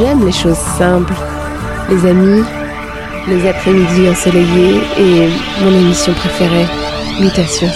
J'aime les choses simples, les amis, les après-midi ensoleillés et mon émission préférée, Mutation.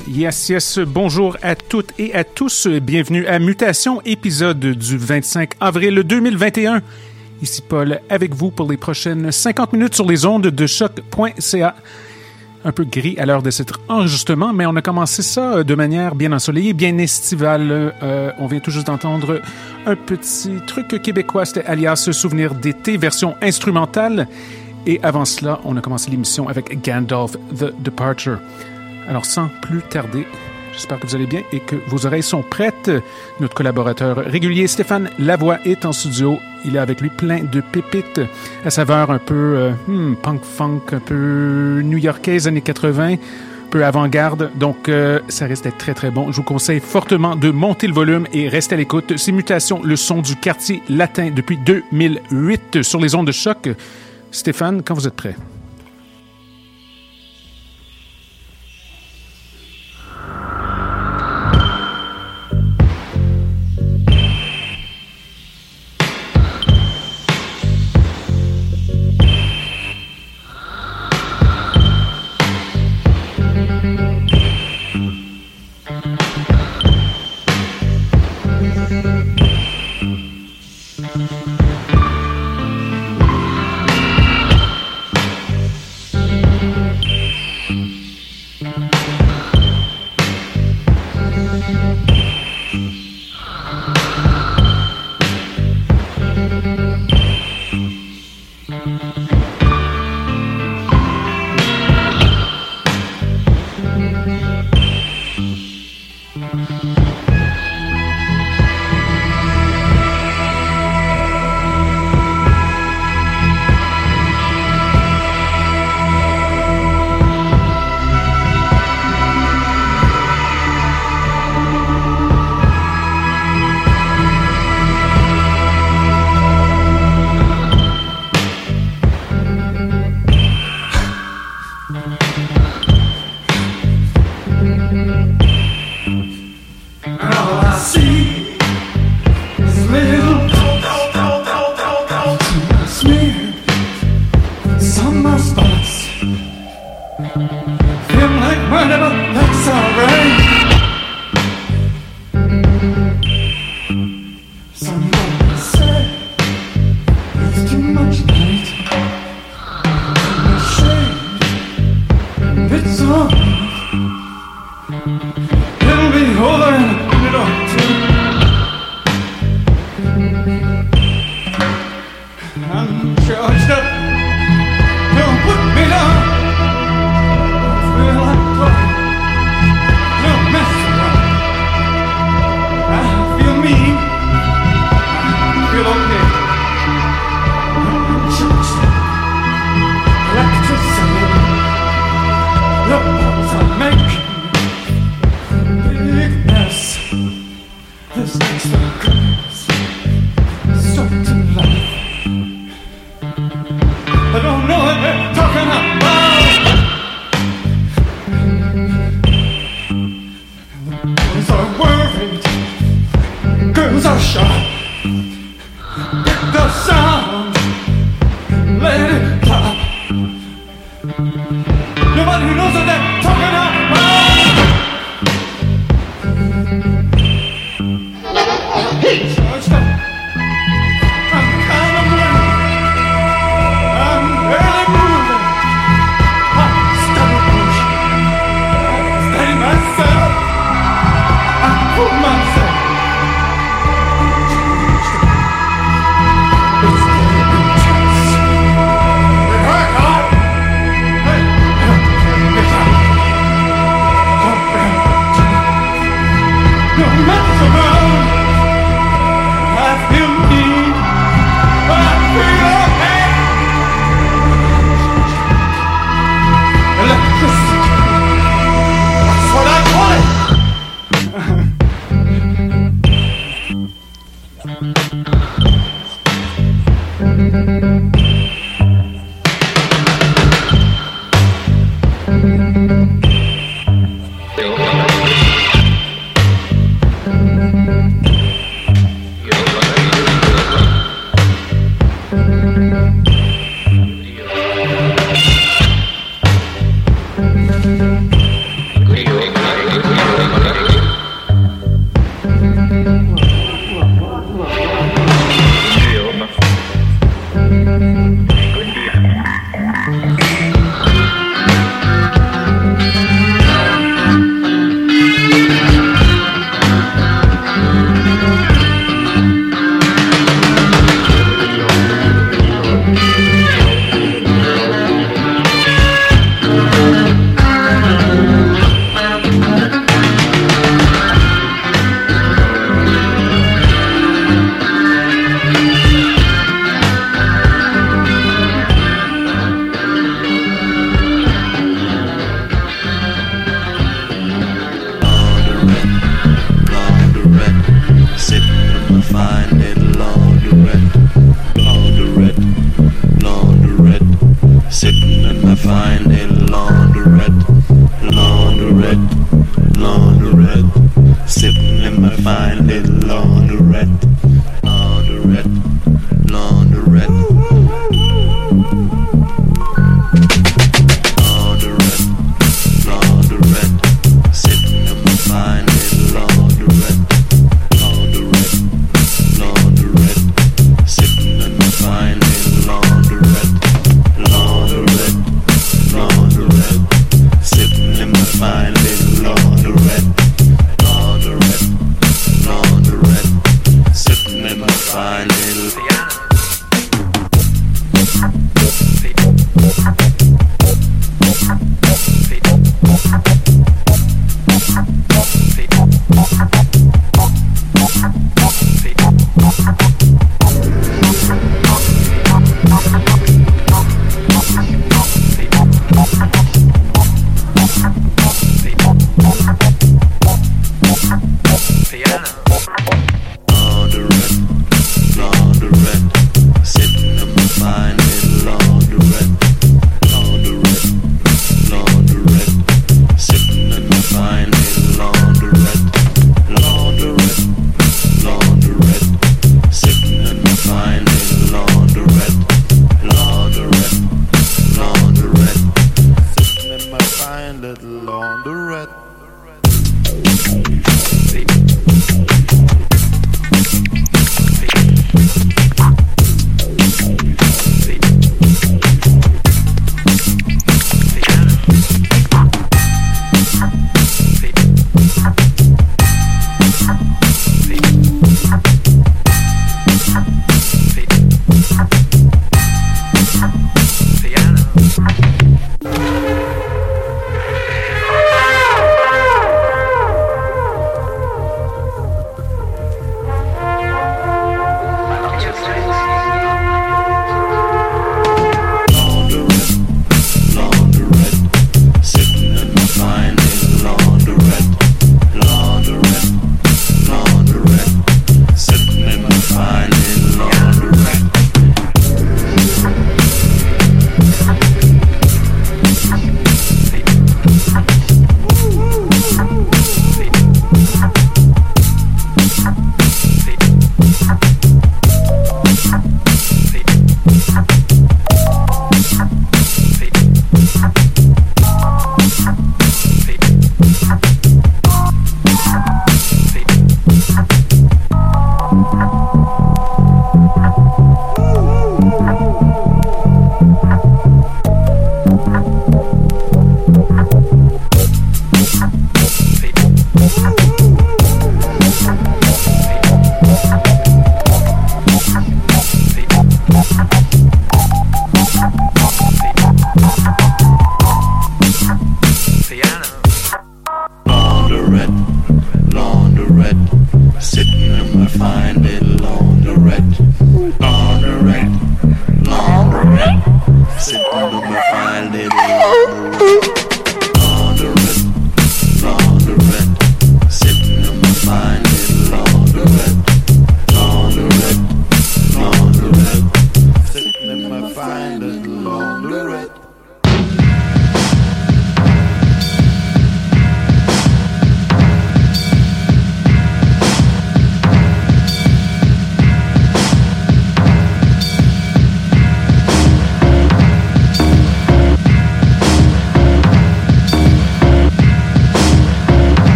Yes, yes, bonjour à toutes et à tous. Bienvenue à Mutation, épisode du 25 avril 2021. Ici Paul avec vous pour les prochaines 50 minutes sur les ondes de choc.ca. Un peu gris à l'heure de cet enregistrement, mais on a commencé ça de manière bien ensoleillée, bien estivale. Euh, on vient tout juste d'entendre un petit truc québécois, c'était alias Souvenir d'été, version instrumentale. Et avant cela, on a commencé l'émission avec Gandalf The Departure. Alors sans plus tarder, j'espère que vous allez bien et que vos oreilles sont prêtes. Notre collaborateur régulier Stéphane Lavoie est en studio. Il est avec lui plein de pépites à saveur un peu euh, hmm, punk funk, un peu new-yorkaise années 80 peu avant-garde, donc euh, ça risque d'être très très bon. Je vous conseille fortement de monter le volume et rester à l'écoute. C'est Mutation, le son du quartier latin depuis 2008 sur les ondes de choc. Stéphane, quand vous êtes prêt? Stop to life.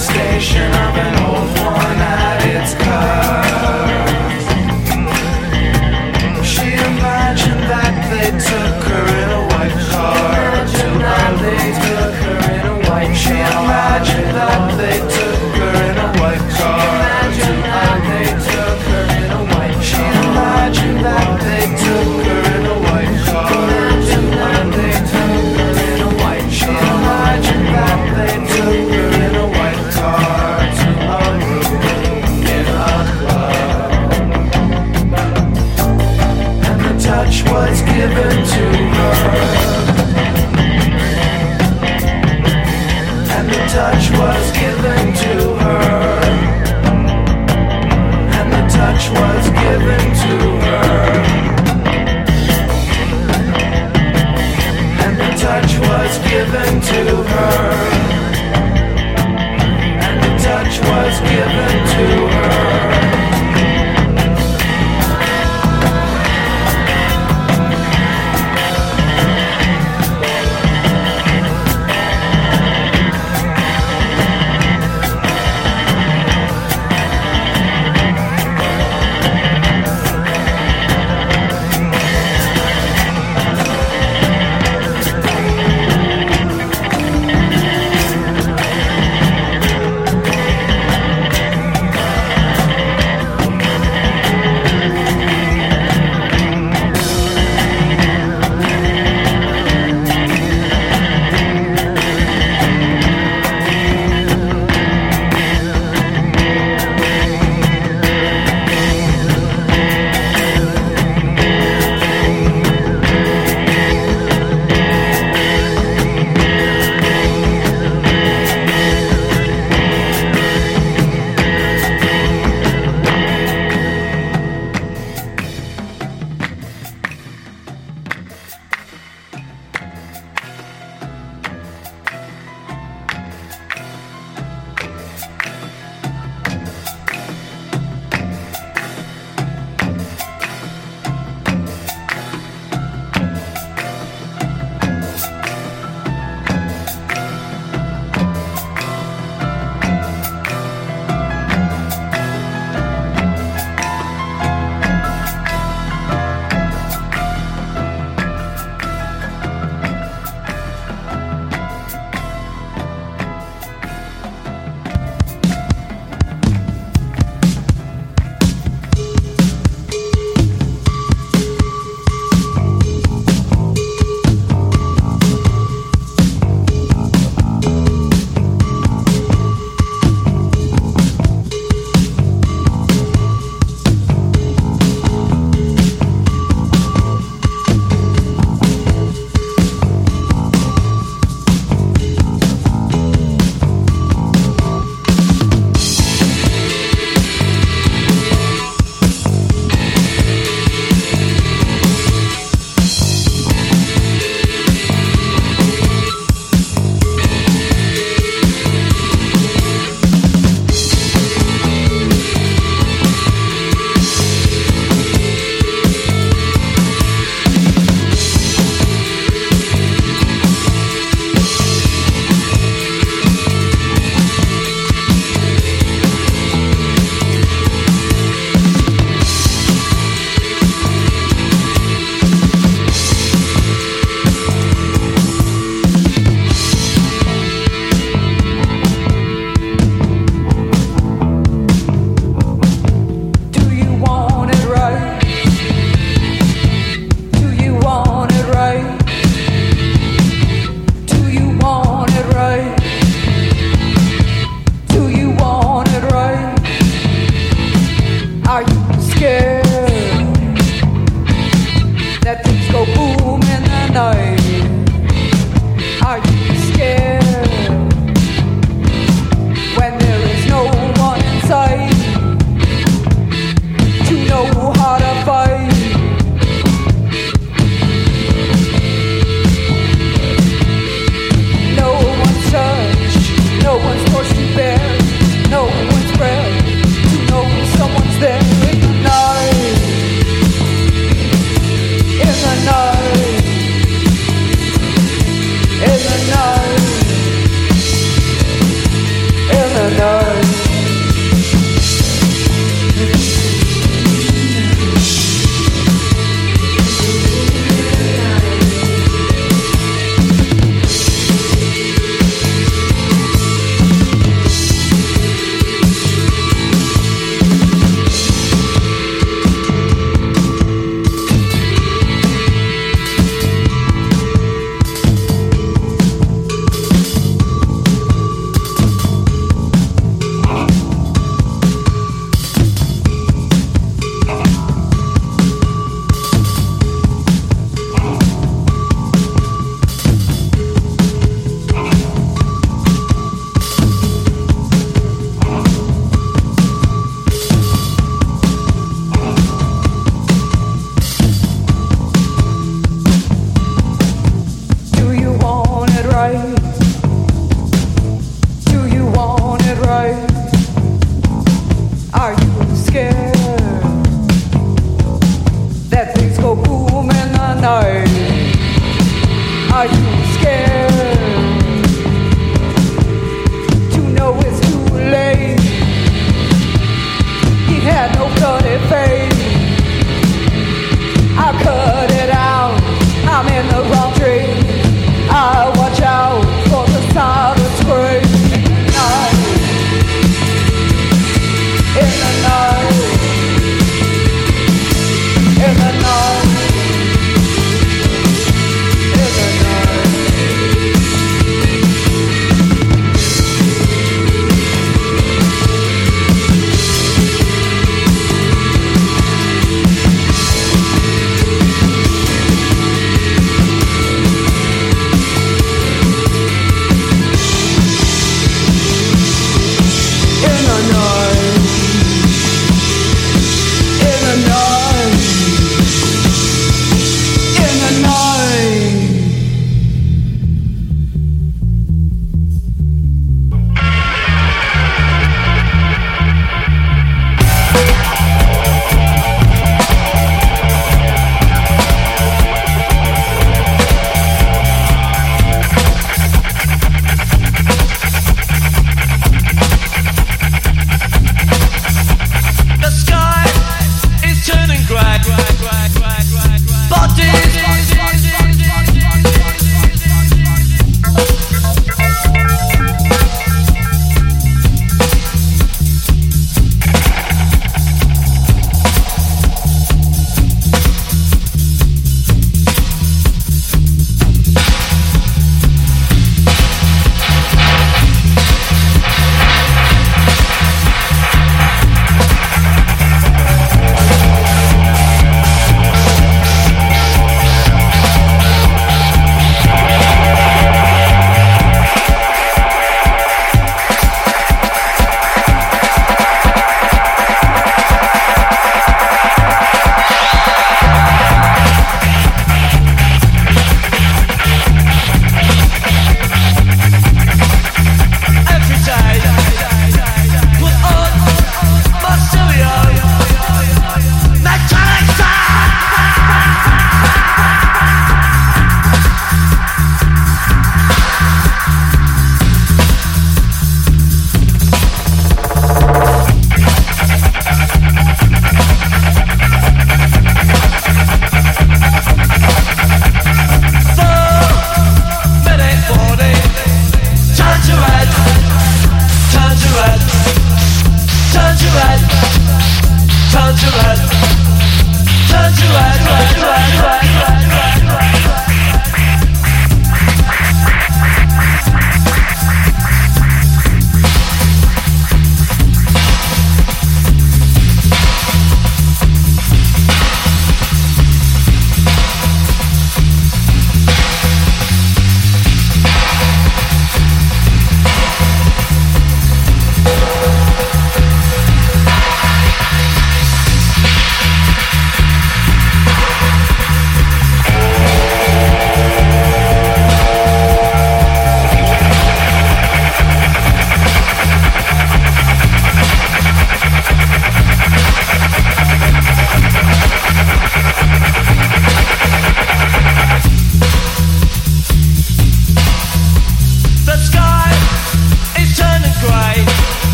Station of an old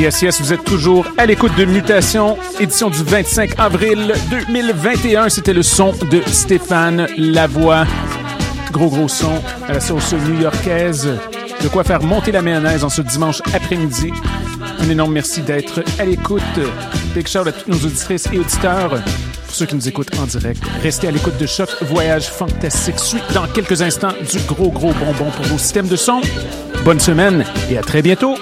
Yes, yes, vous êtes toujours à l'écoute de Mutation, édition du 25 avril 2021. C'était le son de Stéphane Lavoie. Gros, gros son à la sauce new-yorkaise. De quoi faire monter la mayonnaise en ce dimanche après-midi. Un énorme merci d'être à l'écoute. Big shout à toutes nos auditrices et auditeurs. Pour ceux qui nous écoutent en direct, restez à l'écoute de Choc Voyage Fantastique. Suite dans quelques instants du gros, gros bonbon pour vos systèmes de son. Bonne semaine et à très bientôt.